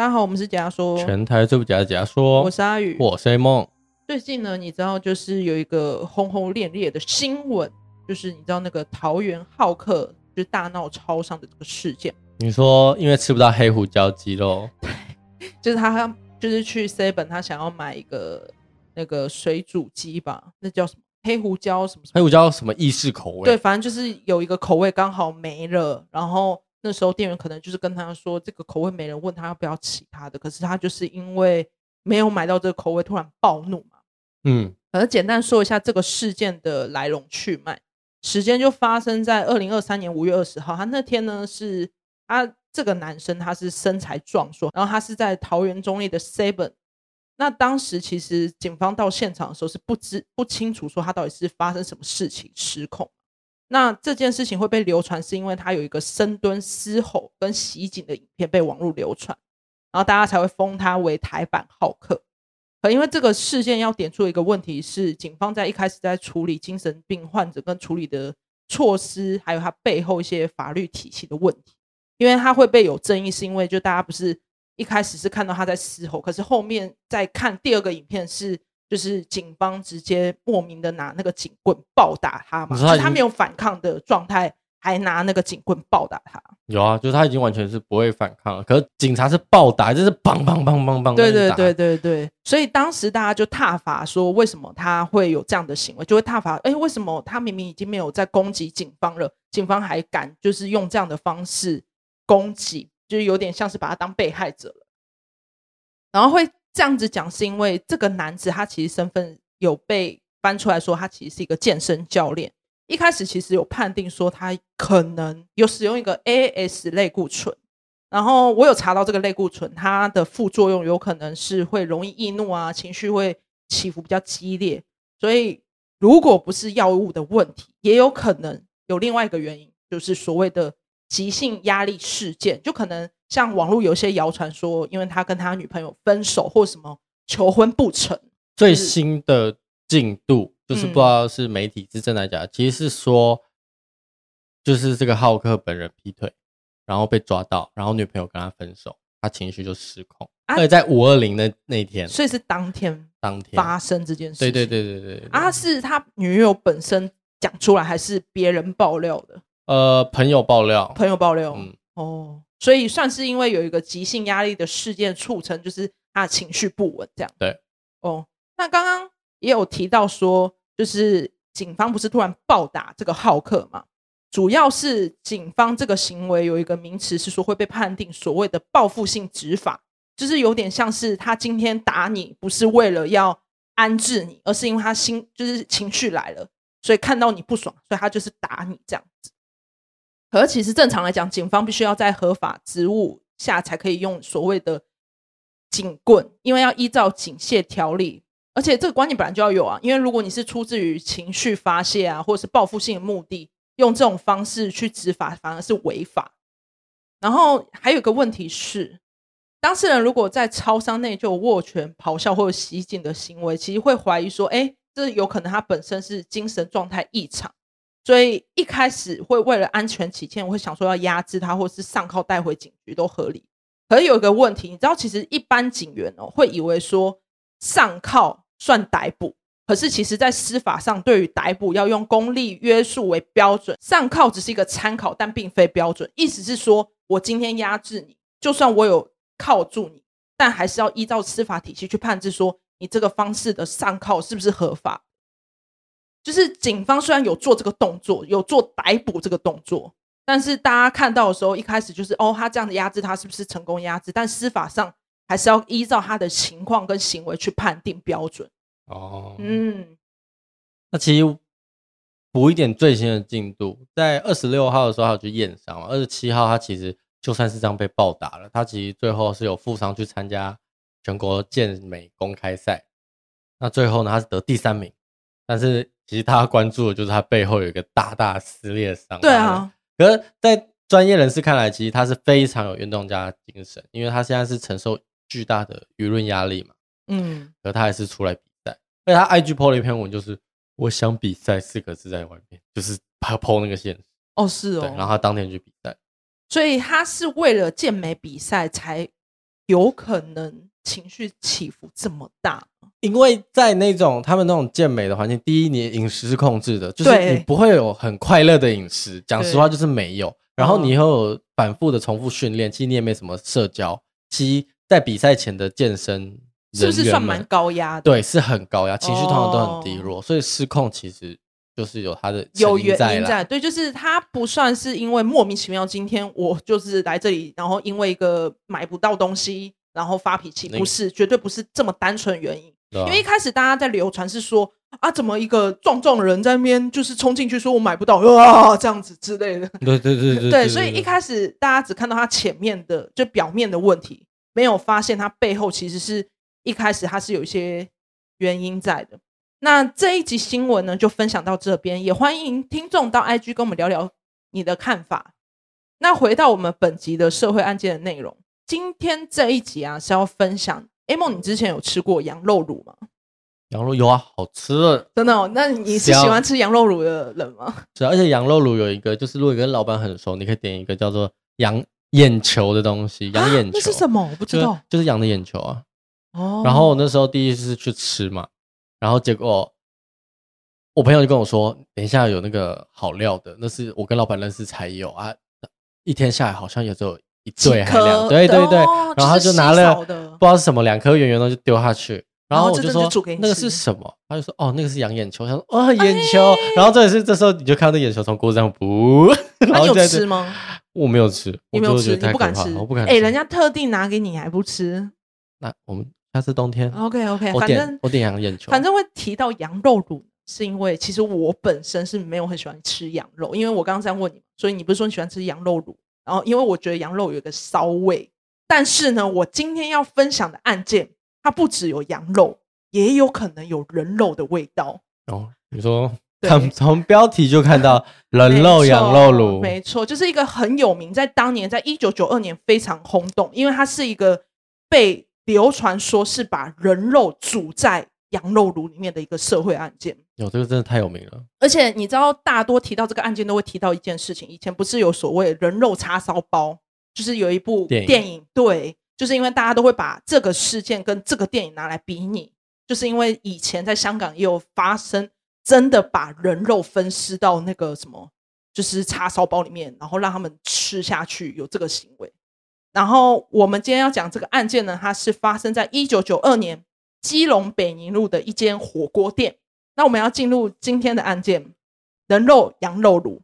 大家好，我们是假说，全台最不假的假说。我是阿宇，我是 A 梦。最近呢，你知道就是有一个轰轰烈烈的新闻，就是你知道那个桃园好客就是大闹超商的这个事件。你说因为吃不到黑胡椒鸡肉，就是他就是去 Seven，他想要买一个那个水煮鸡吧，那叫什么黑胡椒什么什么？黑胡椒什么意式口味？对，反正就是有一个口味刚好没了，然后。那时候店员可能就是跟他说这个口味没人问他要不要其他的，可是他就是因为没有买到这个口味，突然暴怒嘛。嗯，反正简单说一下这个事件的来龙去脉，时间就发生在二零二三年五月二十号。他那天呢是他这个男生他是身材壮硕，然后他是在桃园中立的 Seven。那当时其实警方到现场的时候是不知不清楚说他到底是发生什么事情失控。那这件事情会被流传，是因为他有一个深蹲、嘶吼跟袭警的影片被网络流传，然后大家才会封他为台版浩克。可因为这个事件要点出一个问题是，警方在一开始在处理精神病患者跟处理的措施，还有他背后一些法律体系的问题。因为他会被有争议，是因为就大家不是一开始是看到他在嘶吼，可是后面再看第二个影片是。就是警方直接莫名的拿那个警棍暴打他嘛，就是他没有反抗的状态，还拿那个警棍暴打他。有啊，就是他已经完全是不会反抗了，可是警察是暴打，就是砰砰砰砰砰。对对对对对，所以当时大家就挞伐说，为什么他会有这样的行为？就会挞伐，哎，为什么他明明已经没有在攻击警方了，警方还敢就是用这样的方式攻击，就是有点像是把他当被害者了，然后会。这样子讲是因为这个男子他其实身份有被翻出来说，他其实是一个健身教练。一开始其实有判定说他可能有使用一个 AS 类固醇，然后我有查到这个类固醇，它的副作用有可能是会容易易怒啊，情绪会起伏比较激烈。所以如果不是药物的问题，也有可能有另外一个原因，就是所谓的急性压力事件，就可能。像网络有些谣传说，因为他跟他女朋友分手或什么求婚不成，最新的进度就是不知道是媒体是真的假的，嗯，其实是说就是这个浩克本人劈腿，然后被抓到，然后女朋友跟他分手，他情绪就失控。而且在五二零的那天，所以是当天当天发生这件事。对对对对对，对，啊，是他女友本身讲出来，还是别人爆料的？呃，朋友爆料，朋友爆料，嗯，哦。所以算是因为有一个急性压力的事件促成，就是他的情绪不稳这样。对，哦，那刚刚也有提到说，就是警方不是突然暴打这个浩克嘛？主要是警方这个行为有一个名词是说会被判定所谓的报复性执法，就是有点像是他今天打你不是为了要安置你，而是因为他心就是情绪来了，所以看到你不爽，所以他就是打你这样子。可其实正常来讲，警方必须要在合法职务下才可以用所谓的警棍，因为要依照警械条例，而且这个观念本来就要有啊。因为如果你是出自于情绪发泄啊，或者是报复性的目的，用这种方式去执法，反而是违法。然后还有个问题是，当事人如果在超商内就握拳、咆哮或者袭警的行为，其实会怀疑说，哎，这有可能他本身是精神状态异常。所以一开始会为了安全起见，我会想说要压制他，或是上铐带回警局都合理。可是有一个问题，你知道，其实一般警员哦会以为说上铐算逮捕，可是其实在司法上，对于逮捕要用公力约束为标准，上铐只是一个参考，但并非标准。意思是说，我今天压制你，就算我有铐住你，但还是要依照司法体系去判定说你这个方式的上铐是不是合法。就是警方虽然有做这个动作，有做逮捕这个动作，但是大家看到的时候，一开始就是哦，他这样的压制他是不是成功压制？但司法上还是要依照他的情况跟行为去判定标准。哦，嗯，那其实补一点最新的进度，在二十六号的时候，他有去验伤，二十七号他其实就算是这样被暴打了，他其实最后是有负伤去参加全国健美公开赛。那最后呢，他是得第三名，但是。其实他关注的就是他背后有一个大大撕裂伤。对啊，可是，在专业人士看来，其实他是非常有运动家精神，因为他现在是承受巨大的舆论压力嘛。嗯，可他还是出来比赛。而且他 IG PO 了一篇文，就是“我想比赛”四个字在外面，就是他 PO 那个线。哦，是哦。对，然后他当天去比赛，所以他是为了健美比赛才有可能情绪起伏这么大？因为在那种他们那种健美的环境，第一，你饮食是控制的，就是你不会有很快乐的饮食。讲实话，就是没有。然后你又有反复的重复训练，其实你也没什么社交。其实在比赛前的健身，是不是算蛮高压的？对，是很高压，情绪通常都很低落，所以失控其实就是有它的有原因在。对，就是他不算是因为莫名其妙，今天我就是来这里，然后因为一个买不到东西，然后发脾气，不是，绝对不是这么单纯原因。因为一开始大家在流传是说啊，怎么一个壮壮的人在那边就是冲进去说我买不到啊这样子之类的。对对对对对，所以一开始大家只看到他前面的就表面的问题，没有发现他背后其实是一开始他是有一些原因在的。那这一集新闻呢就分享到这边，也欢迎听众到 IG 跟我们聊聊你的看法。那回到我们本集的社会案件的内容，今天这一集啊是要分享。A 梦，你之前有吃过羊肉乳吗？羊肉有啊，好吃，真的哦。那你是喜欢吃羊肉乳的人吗？是啊，而且羊肉乳有一个，就是如果你跟老板很熟，你可以点一个叫做羊眼球的东西。羊眼球，那是什么？我不知道。就，就是羊的眼球啊。哦。然后我那时候第一次去吃嘛，然后结果我朋友就跟我说，等一下有那个好料的，那是我跟老板认识才有啊。一天下来好像也只有。一对还两对对对，然后他就拿了不知道是什么两颗圆圆的就丢下去，然后我就说那个是什么？他就说哦那个是羊眼球，他说哦眼球，然后这也是这时候你就看到那眼球从锅子上不，然后有吃吗？我没有吃，你没有吃，你不敢吃，我不敢。哎，人家特地拿给你还不吃？那我们下次冬天 OK OK，反正我点羊眼球，反正会提到羊肉卤，是因为其实我本身是没有很喜欢吃羊肉，因为我刚刚这样问你，所以你不是说你喜欢吃羊肉炉？然后，因为我觉得羊肉有一个骚味，但是呢，我今天要分享的案件，它不只有羊肉，也有可能有人肉的味道。哦，你说，从从标题就看到人肉羊肉炉，没错，就是一个很有名，在当年，在一九九二年非常轰动，因为它是一个被流传说是把人肉煮在羊肉炉里面的一个社会案件。有这个真的太有名了，而且你知道，大多提到这个案件都会提到一件事情。以前不是有所谓人肉叉烧包，就是有一部电影，电影，对，就是因为大家都会把这个事件跟这个电影拿来比拟，就是因为以前在香港也有发生，真的把人肉分尸到那个什么，就是叉烧包里面，然后让他们吃下去，有这个行为。然后我们今天要讲这个案件呢，它是发生在一九九二年基隆北宁路的一间火锅店。那我们要进入今天的案件，人肉羊肉炉。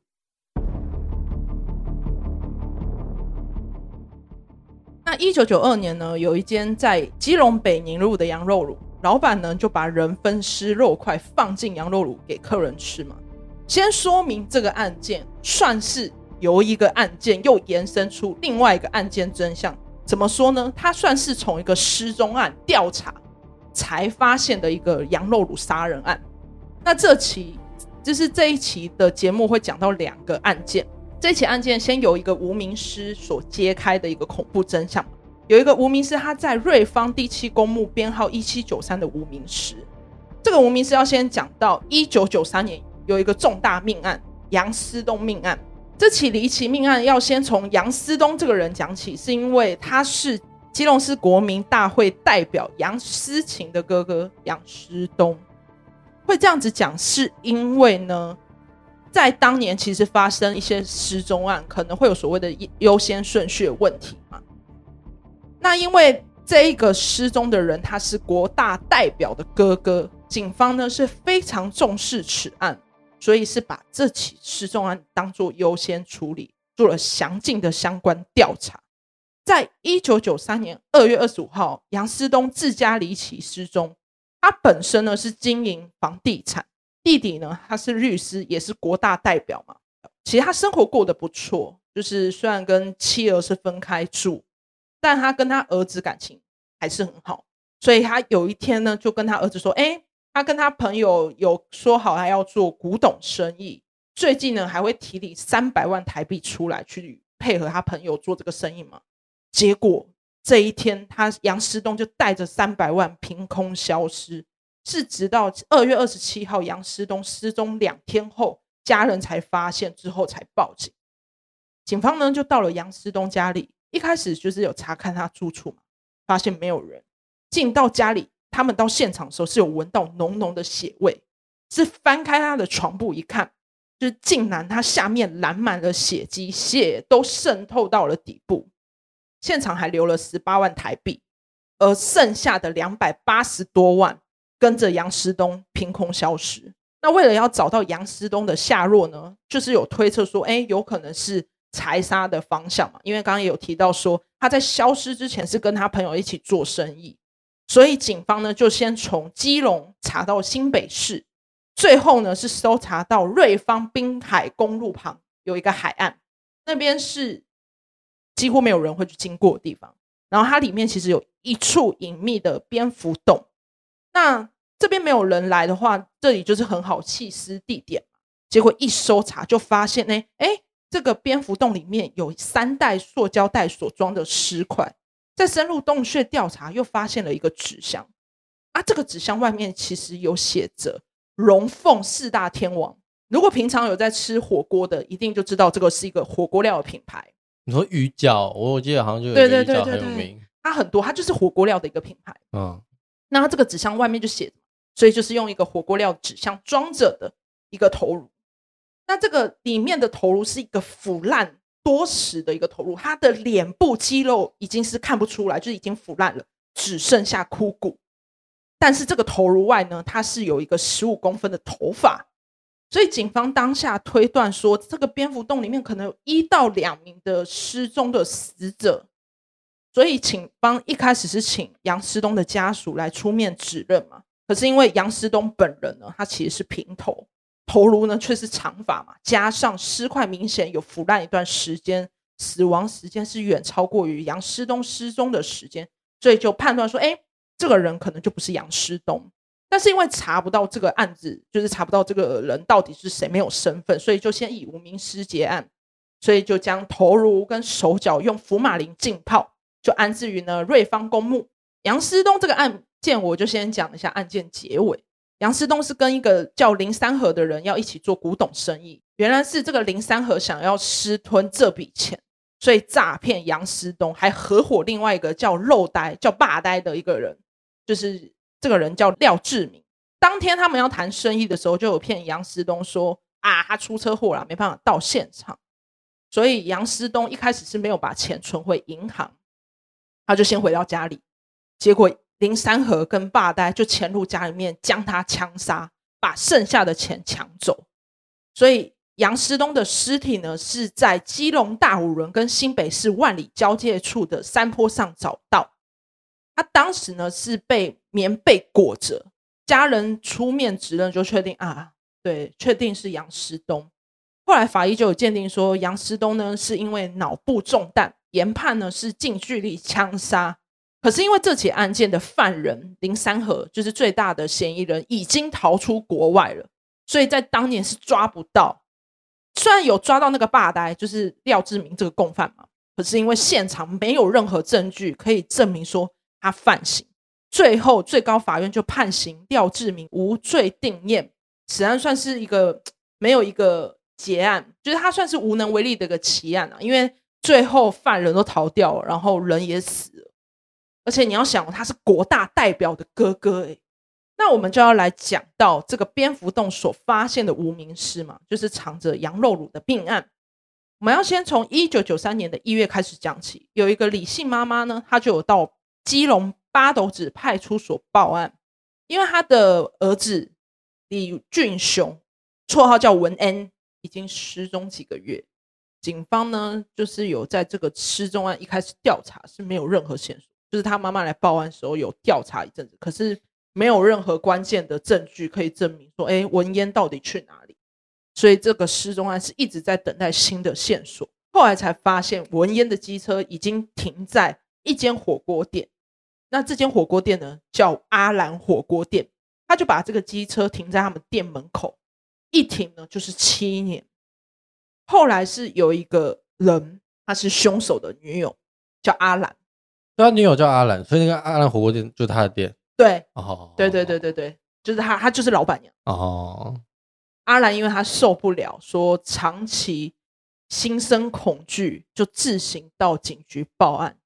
那一九九二年呢，有一间在基隆北宁路的羊肉炉，老板呢就把人分尸肉块放进羊肉炉给客人吃嘛。先说明这个案件算是由一个案件又延伸出另外一个案件真相。怎么说呢？它算是从一个失踪案调查才发现的一个羊肉炉杀人案。那这期就是这一期的节目会讲到两个案件。这起案件先由一个无名尸所揭开的一个恐怖真相。有一个无名尸，他在瑞芳第七公墓编号一七九三的无名尸。这个无名尸要先讲到一九九三年有一个重大命案——杨思东命案。这起离奇命案要先从杨思东这个人讲起，是因为他是基隆市国民大会代表杨思琴的哥哥杨思东。会这样子讲，是因为呢，在当年其实发生一些失踪案，可能会有所谓的优先顺序的问题嘛。那因为这一个失踪的人他是国大代表的哥哥，警方呢是非常重视此案，所以是把这起失踪案当作优先处理，做了详尽的相关调查。在一九九三年二月二十五号，杨思东自家离奇失踪。他本身呢是经营房地产，弟弟呢他是律师，也是国大代表嘛。其实他生活过得不错，就是虽然跟妻儿是分开住，但他跟他儿子感情还是很好。所以他有一天呢就跟他儿子说：“哎，他跟他朋友有说好还要做古董生意，最近呢还会提领三百万台币出来去配合他朋友做这个生意嘛。”结果。这一天，他杨思东就带着三百万凭空消失，是直到二月二十七号杨思东失踪两天后，家人才发现，之后才报警。警方呢就到了杨思东家里，一开始就是有查看他住处嘛，发现没有人。进到家里，他们到现场的时候是有闻到浓浓的血味，是翻开他的床铺一看，就是竟然他下面染满了血迹，血都渗透到了底部。现场还留了十八万台币，而剩下的两百八十多万跟着杨师东凭空消失。那为了要找到杨师东的下落呢，就是有推测说，哎，有可能是财杀的方向嘛？因为刚刚也有提到说，他在消失之前是跟他朋友一起做生意，所以警方呢就先从基隆查到新北市，最后呢是搜查到瑞芳滨海公路旁有一个海岸，那边是几乎没有人会去经过的地方，然后它里面其实有一处隐秘的蝙蝠洞，那。这边没有人来的话，这里就是很好弃尸地点。结果一搜查就发现，呢，哎，这个蝙蝠洞里面有三袋塑胶袋所装的尸块。再深入洞穴调查，又发现了一个纸箱。啊，这个纸箱外面其实有写着“龙凤四大天王”。如果平常有在吃火锅的，一定就知道这个是一个火锅料的品牌。你说鱼饺，我记得好像就有鱼饺很有名。它很多，它就是火锅料的一个品牌。嗯，那它这个纸箱外面就写着。所以就是用一个火锅料纸箱装着的一个头颅，那这个里面的头颅是一个腐烂多时的一个头颅，它的脸部肌肉已经是看不出来，就是已经腐烂了，只剩下枯骨。但是这个头颅外呢，它是有一个十五公分的头发，所以警方当下推断说，这个蝙蝠洞里面可能有一到两名的失踪的死者。所以警方一开始是请杨师东的家属来出面指认嘛。可是因为杨思东本人呢，他其实是平头，头颅呢却是长发嘛，加上尸块明显有腐烂一段时间，死亡时间是远超过于杨思东失踪的时间，所以就判断说，哎，这个人可能就不是杨思东。但是因为查不到这个案子，就是查不到这个人到底是谁，没有身份，所以就先以无名尸结案，所以就将头颅跟手脚用福马林浸泡，就安置于呢瑞芳公墓。杨思东这个案。件我就先讲一下案件结尾。杨思东是跟一个叫林三和的人要一起做古董生意，原来是这个林三和想要私吞这笔钱，所以诈骗杨思东，还合伙另外一个叫漏呆、叫霸呆的一个人，就是这个人叫廖志明。当天他们要谈生意的时候，就有骗杨思东说啊，他出车祸了，没办法到现场，所以杨思东一开始是没有把钱存回银行，他就先回到家里，结果。林三和跟霸呆就潜入家里面，将他枪杀，把剩下的钱抢走。所以杨思东的尸体呢，是在基隆大武仑跟新北市万里交界处的山坡上找到。他当时呢是被棉被裹着，家人出面指认，就确定啊，对，确定是杨师东。后来法医就有鉴定说，杨师东呢是因为脑部中弹，研判呢是近距离枪杀。可是因为这起案件的犯人林三和就是最大的嫌疑人，已经逃出国外了，所以在当年是抓不到。虽然有抓到那个霸呆，就是廖志明这个共犯嘛，可是因为现场没有任何证据可以证明说他犯行，最后最高法院就判刑廖志明无罪定谳。此案算是一个没有一个结案，就是他算是无能为力的一个奇案啊，因为最后犯人都逃掉了，然后人也死了。而且你要想，他是国大代表的哥哥诶，那我们就要来讲到这个蝙蝠洞所发现的无名尸嘛，就是藏着羊肉乳的病案。我们要先从一九九三年的一月开始讲起，有一个李姓妈妈呢，她就有到基隆八斗子派出所报案，因为他的儿子李俊雄，绰号叫文恩，已经失踪几个月。警方呢，就是有在这个失踪案一开始调查是没有任何线索。就是他妈妈来报案时候有调查一阵子，可是没有任何关键的证据可以证明说，哎，文烟到底去哪里？所以这个失踪案是一直在等待新的线索。后来才发现文烟的机车已经停在一间火锅店，那这间火锅店呢叫阿兰火锅店，他就把这个机车停在他们店门口，一停呢就是七年。后来是有一个人，他是凶手的女友，叫阿兰。他女友叫阿兰，所以那个阿兰火锅店就是他的店。对，哦，对对对对对，就是他，他就是老板娘。哦，阿兰因为他受不了，说长期心生恐惧，就自行到警局报案。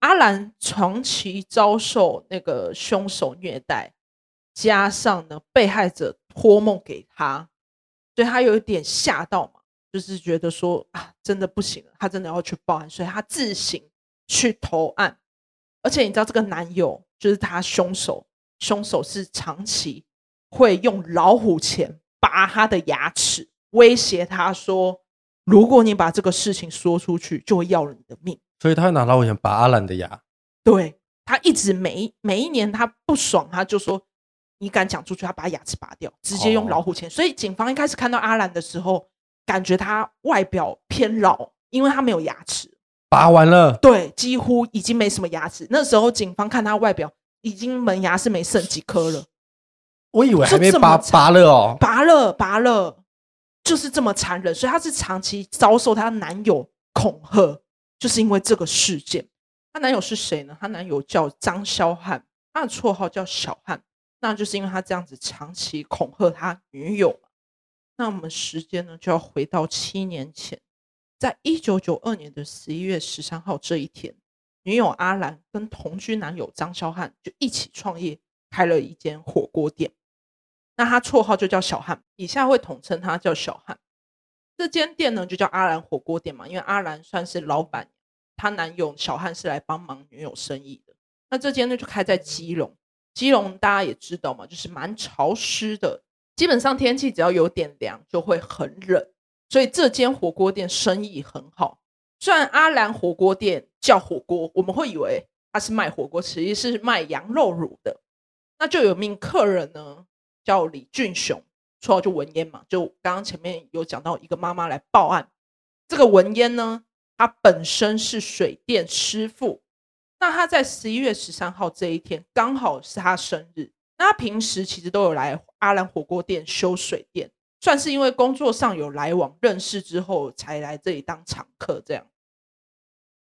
阿兰长期遭受那个凶手虐待，加上呢被害者托梦给他，所以他有一点吓到嘛，就是觉得说啊，真的不行了，他真的要去报案，所以他自行去投案。而且你知道这个男友就是他凶手，凶手是长期会用老虎钳拔他的牙齿，威胁他说，如果你把这个事情说出去，就会要了你的命。所以他会拿老虎钳拔阿兰的牙。对，他一直每每一年他不爽，他就说：“你敢讲出去，他把牙齿拔掉，直接用老虎钳。”所以警方一开始看到阿兰的时候，感觉他外表偏老，因为他没有牙齿，拔完了。对，几乎已经没什么牙齿。那时候警方看他外表，已经门牙是没剩几颗了。我以为还没拔拔了哦，拔了拔了，就是这么残忍。所以她是长期遭受她男友恐吓。就是因为这个事件，她男友是谁呢？她男友叫张萧汉，他的绰号叫小汉，那就是因为他这样子长期恐吓他女友。那我们时间呢就要回到七年前，在一九九二年的十一月十三号这一天，女友阿兰跟同居男友张萧汉就一起创业，开了一间火锅店。那他绰号就叫小汉，以下会统称他叫小汉。这间店呢就叫阿兰火锅店嘛，因为阿兰算是老板，她男友小汉是来帮忙女友生意的。那这间呢就开在基隆，基隆大家也知道嘛，就是蛮潮湿的，基本上天气只要有点凉就会很冷，所以这间火锅店生意很好。虽然阿兰火锅店叫火锅，我们会以为他是卖火锅，其实是卖羊肉乳的。那就有名客人呢叫李俊雄。绰号就文烟嘛，就刚刚前面有讲到一个妈妈来报案，这个文烟呢，他本身是水电师傅，那他在十一月十三号这一天刚好是他生日，那她平时其实都有来阿兰火锅店修水电，算是因为工作上有来往认识之后才来这里当常客这样。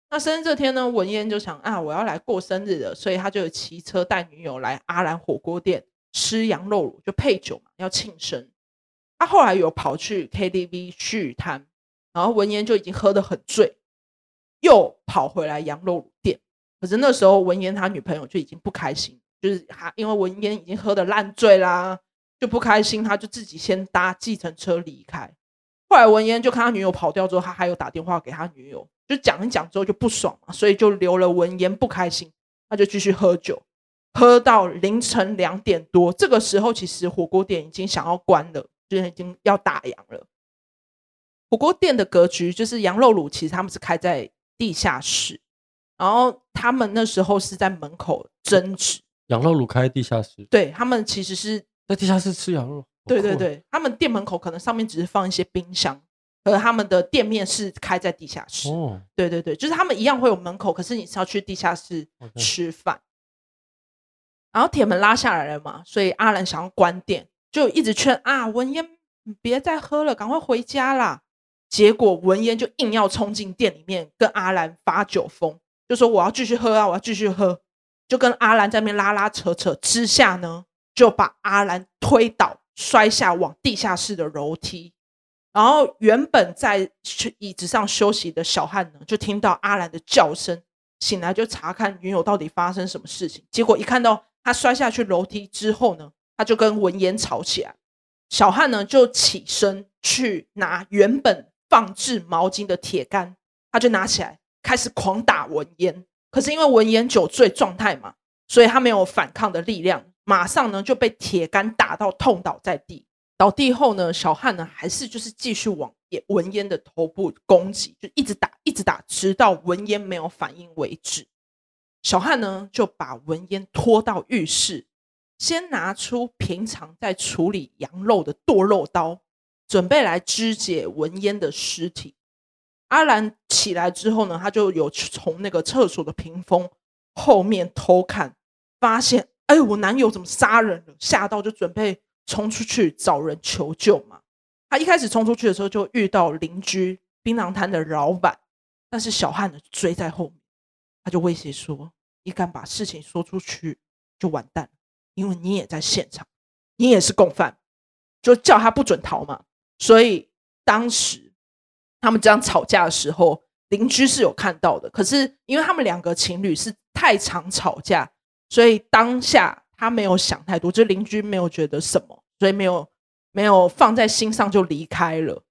那生日这天呢，文烟就想啊，我要来过生日了，所以他就骑车带女友来阿兰火锅店。吃羊肉炉就配酒嘛，要庆生。他后来有跑去 KTV 续摊，然后文嫣就已经喝得很醉，又跑回来羊肉炉店。可是那时候文嫣他女朋友就已经不开心，就是他因为文嫣已经喝得烂醉啦，就不开心，他就自己先搭计程车离开。后来文嫣就看他女友跑掉之后，他还有打电话给他女友，就讲一讲之后就不爽嘛，所以就留了文嫣不开心，他就继续喝酒。喝到凌晨两点多，这个时候其实火锅店已经想要关了，就是已经要打烊了。火锅店的格局就是羊肉卤，其实他们是开在地下室，然后他们那时候是在门口争执。羊肉炉开地下室，对，他们其实是在地下室吃羊肉。对对对，他们店门口可能上面只是放一些冰箱，而他们的店面是开在地下室。哦，对对对，就是他们一样会有门口，可是你是要去地下室吃饭。然后铁门拉下来了嘛，所以阿兰想要关店，就一直劝啊文嫣，你别再喝了，赶快回家啦。结果文嫣就硬要冲进店里面跟阿兰发酒疯，就说我要继续喝啊，我要继续喝，就跟阿兰在那边拉拉扯扯之下呢，就把阿兰推倒，摔下往地下室的楼梯。然后原本在椅子上休息的小汉呢，就听到阿兰的叫声，醒来就查看女友到底发生什么事情，结果一看到。他摔下去楼梯之后呢，他就跟文嫣吵起来。小汉呢就起身去拿原本放置毛巾的铁杆，他就拿起来开始狂打文嫣。可是因为文嫣酒醉状态嘛，所以他没有反抗的力量，马上呢就被铁杆打到痛倒在地。倒地后呢，小汉呢还是就是继续往文嫣的头部攻击，就一直打一直打，直到文嫣没有反应为止。小汉呢，就把文嫣拖到浴室，先拿出平常在处理羊肉的剁肉刀，准备来肢解文嫣的尸体。阿兰起来之后呢，他就有从那个厕所的屏风后面偷看，发现，哎，我男友怎么杀人了？吓到就准备冲出去找人求救嘛。他一开始冲出去的时候，就遇到邻居槟榔摊的老板，但是小汉呢追在后面。他就威胁说：“你敢把事情说出去，就完蛋，因为你也在现场，你也是共犯，就叫他不准逃嘛。”所以当时他们这样吵架的时候，邻居是有看到的，可是因为他们两个情侣是太常吵架，所以当下他没有想太多，就邻居没有觉得什么，所以没有没有放在心上就离开了。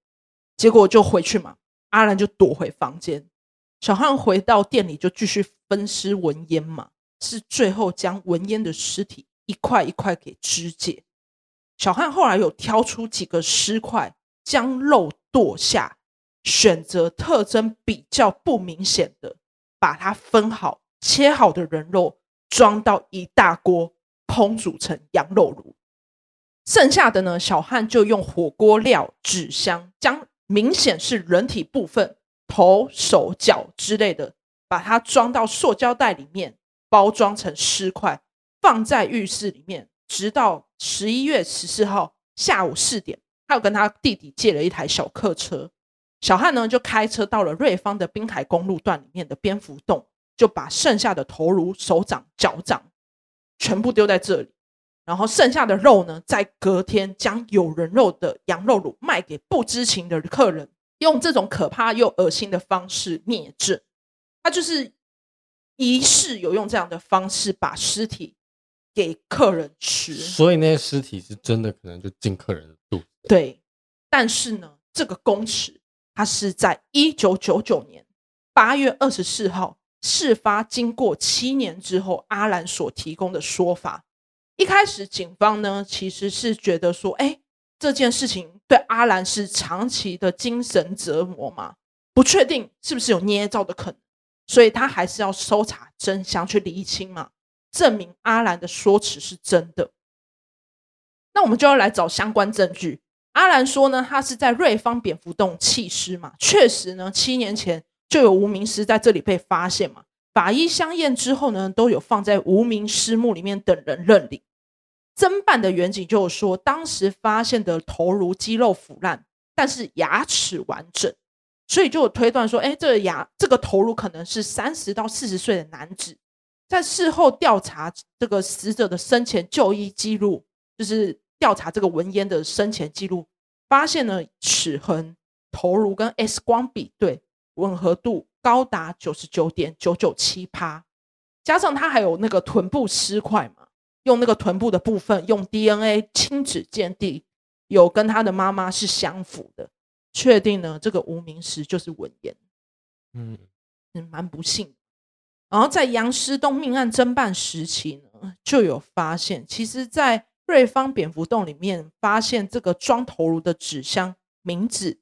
结果就回去嘛，阿兰就躲回房间，小汉回到店里就继续分尸文嫣嘛，是最后将文嫣的尸体一块一块给肢解。小汉后来有挑出几个尸块，将肉剁下。选择特征比较不明显的，把它分好，切好的人肉装到一大锅烹煮成羊肉炉。剩下的呢，小汉就用火锅料、纸箱，将明显是人体部分头、手脚之类的，把它装到塑胶袋里面，包装成尸块，放在浴室里面，直到十一月十四号下午四点，他有跟他弟弟借了一台小客车。小汉呢，就开车到了瑞芳的滨海公路段里面的蝙蝠洞，就把剩下的头颅、手掌、脚掌全部丢在这里，然后剩下的肉呢，在隔天将有人肉的羊肉卤卖给不知情的客人，用这种可怕又恶心的方式灭证。他就是疑似有用这样的方式把尸体给客人吃，所以那些尸体是真的可能就进客人的肚子。对，但是呢，这个公尺它是在一九九九年八月二十四号事发，经过七年之后，阿兰所提供的说法。一开始，警方呢其实是觉得说，哎，这件事情对阿兰是长期的精神折磨嘛，不确定是不是有捏造的可能，所以他还是要搜查真相，去厘清嘛，证明阿兰的说辞是真的。那我们就要来找相关证据。阿兰说呢，他是在瑞芳蝙蝠洞弃尸嘛，确实呢，七年前就有无名尸在这里被发现嘛。法医相验之后呢，都有放在无名尸墓里面等人认领。侦办的远景就有说，当时发现的头颅肌肉腐烂，但是牙齿完整，所以就有推断说，哎，这个牙这个头颅可能是三十到四十岁的男子。在事后调查这个死者的生前就医记录，就是。调查这个文嫣的生前记录，发现了齿痕、头颅跟 X 光比对吻合度高达九十九点九九七趴，加上他还有那个臀部尸块嘛，用那个臀部的部分用 DNA 亲子鉴定，有跟他的妈妈是相符的，确定呢这个无名尸就是文言，嗯，蛮不幸。然后在杨尸洞命案侦办时期呢，就有发现，其实，在瑞芳蝙蝠洞里面发现这个装头颅的纸箱，名字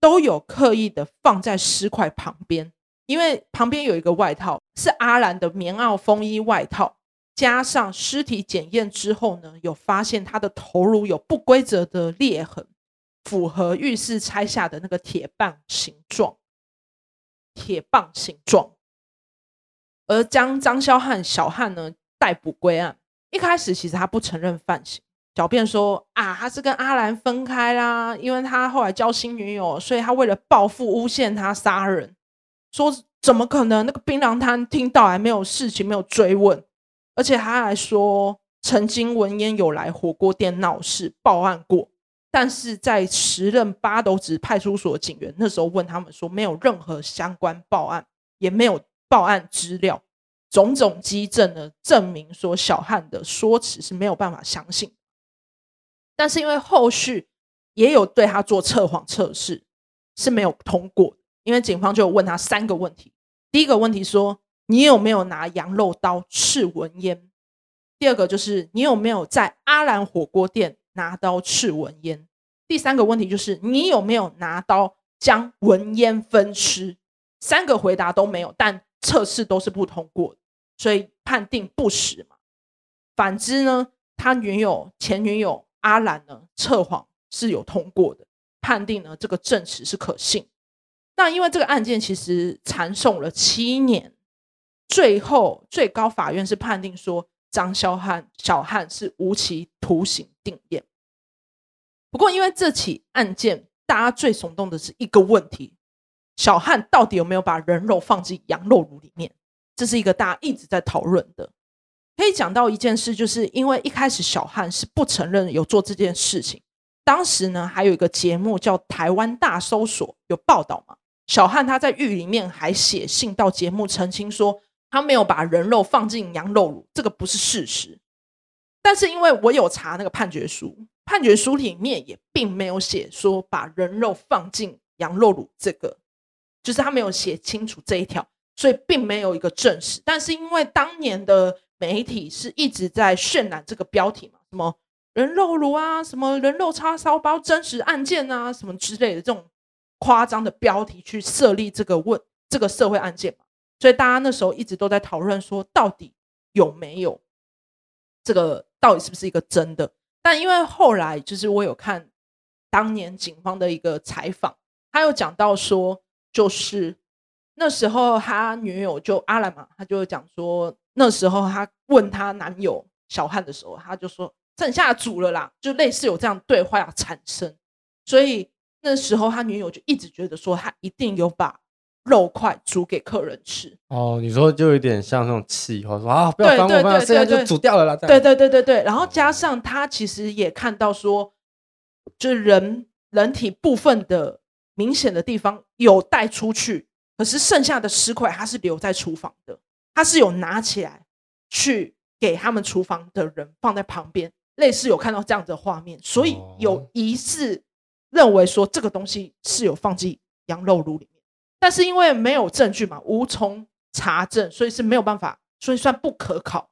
都有刻意的放在尸块旁边，因为旁边有一个外套是阿兰的棉袄风衣外套，加上尸体检验之后呢，有发现他的头颅有不规则的裂痕，符合浴室拆下的那个铁棒形状，铁棒形状，而将张萧汉小汉呢逮捕归案。一开始其实他不承认犯行，狡辩说啊，他是跟阿兰分开啦，因为他后来交新女友，所以他为了报复诬陷他杀人。说怎么可能？那个槟榔摊听到还没有事情，没有追问，而且他还说曾经文嫣有来火锅店闹事报案过，但是在时任八斗子派出所警员那时候问他们说，没有任何相关报案，也没有报案资料。种种迹证呢，证明说小汉的说辞是没有办法相信。但是因为后续也有对他做测谎测试，是没有通过。因为警方就问他三个问题：第一个问题说你有没有拿羊肉刀刺文嫣？第二个就是你有没有在阿兰火锅店拿刀刺文嫣？第三个问题就是你有没有拿刀将文嫣分尸？三个回答都没有，但测试都是不通过的。所以判定不实嘛。反之呢，他女友前女友阿兰呢，测谎是有通过的，判定呢这个证词是可信。那因为这个案件其实缠讼了七年，最后最高法院是判定说张萧汉小汉是无期徒刑定谳。不过因为这起案件，大家最耸动的是一个问题：小汉到底有没有把人肉放进羊肉炉里面？这是一个大家一直在讨论的，可以讲到一件事，就是因为一开始小汉是不承认有做这件事情。当时呢，还有一个节目叫《台湾大搜索》，有报道嘛，小汉他在狱里面还写信到节目澄清说，他没有把人肉放进羊肉炉，这个不是事实。但是因为我有查那个判决书，判决书里面也并没有写说把人肉放进羊肉炉，这个就是他没有写清楚这一条，所以并没有一个证实。但是因为当年的媒体是一直在渲染这个标题嘛，什么人肉炉啊，什么人肉叉烧包真实案件啊，什么之类的这种夸张的标题去设立这个问这个社会案件嘛，所以大家那时候一直都在讨论说，到底有没有这个。到底是不是一个真的？但因为后来就是我有看当年警方的一个采访，他有讲到说，就是那时候他女友就阿兰嘛，他就讲说，那时候他问他男友小汉的时候，他就说剩下煮了啦，就类似有这样对话要产生，所以那时候他女友就一直觉得说他一定有把。肉块煮给客人吃。哦，你说就有点像那种气话，说啊不要烦我，不要现在就煮掉了啦。对对对对对，然后加上他其实也看到说，就是人人体部分的明显的地方有带出去，可是剩下的尸块他是留在厨房的，他是有拿起来去给他们厨房的人放在旁边，类似有看到这样的画面，所以有疑似认为说这个东西是有放进羊肉炉里。但是因为没有证据嘛，无从查证，所以是没有办法，所以算不可考。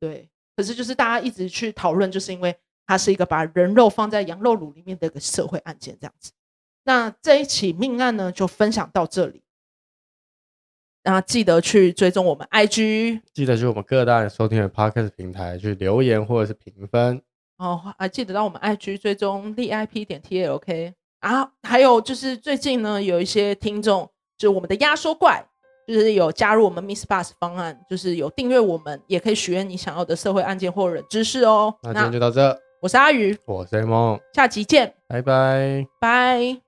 对，可是就是大家一直去讨论，就是因为它是一个把人肉放在羊肉炉里面的一个社会案件这样子。那这一起命案呢，就分享到这里。那记得去追踪我们 IG，记得去我们各大收听的 Podcast 平台去留言或者是评分。哦，还记得到我们 IG 追踪 VIP 点 TLK 啊，还有就是最近呢，有一些听众。就我们的压缩怪，就是有加入我们 Miss Bus 方案，就是有订阅我们，也可以许愿你想要的社会案件或人知识哦。那今天就到这，我是阿宇，我是梦，下集见，拜拜，拜。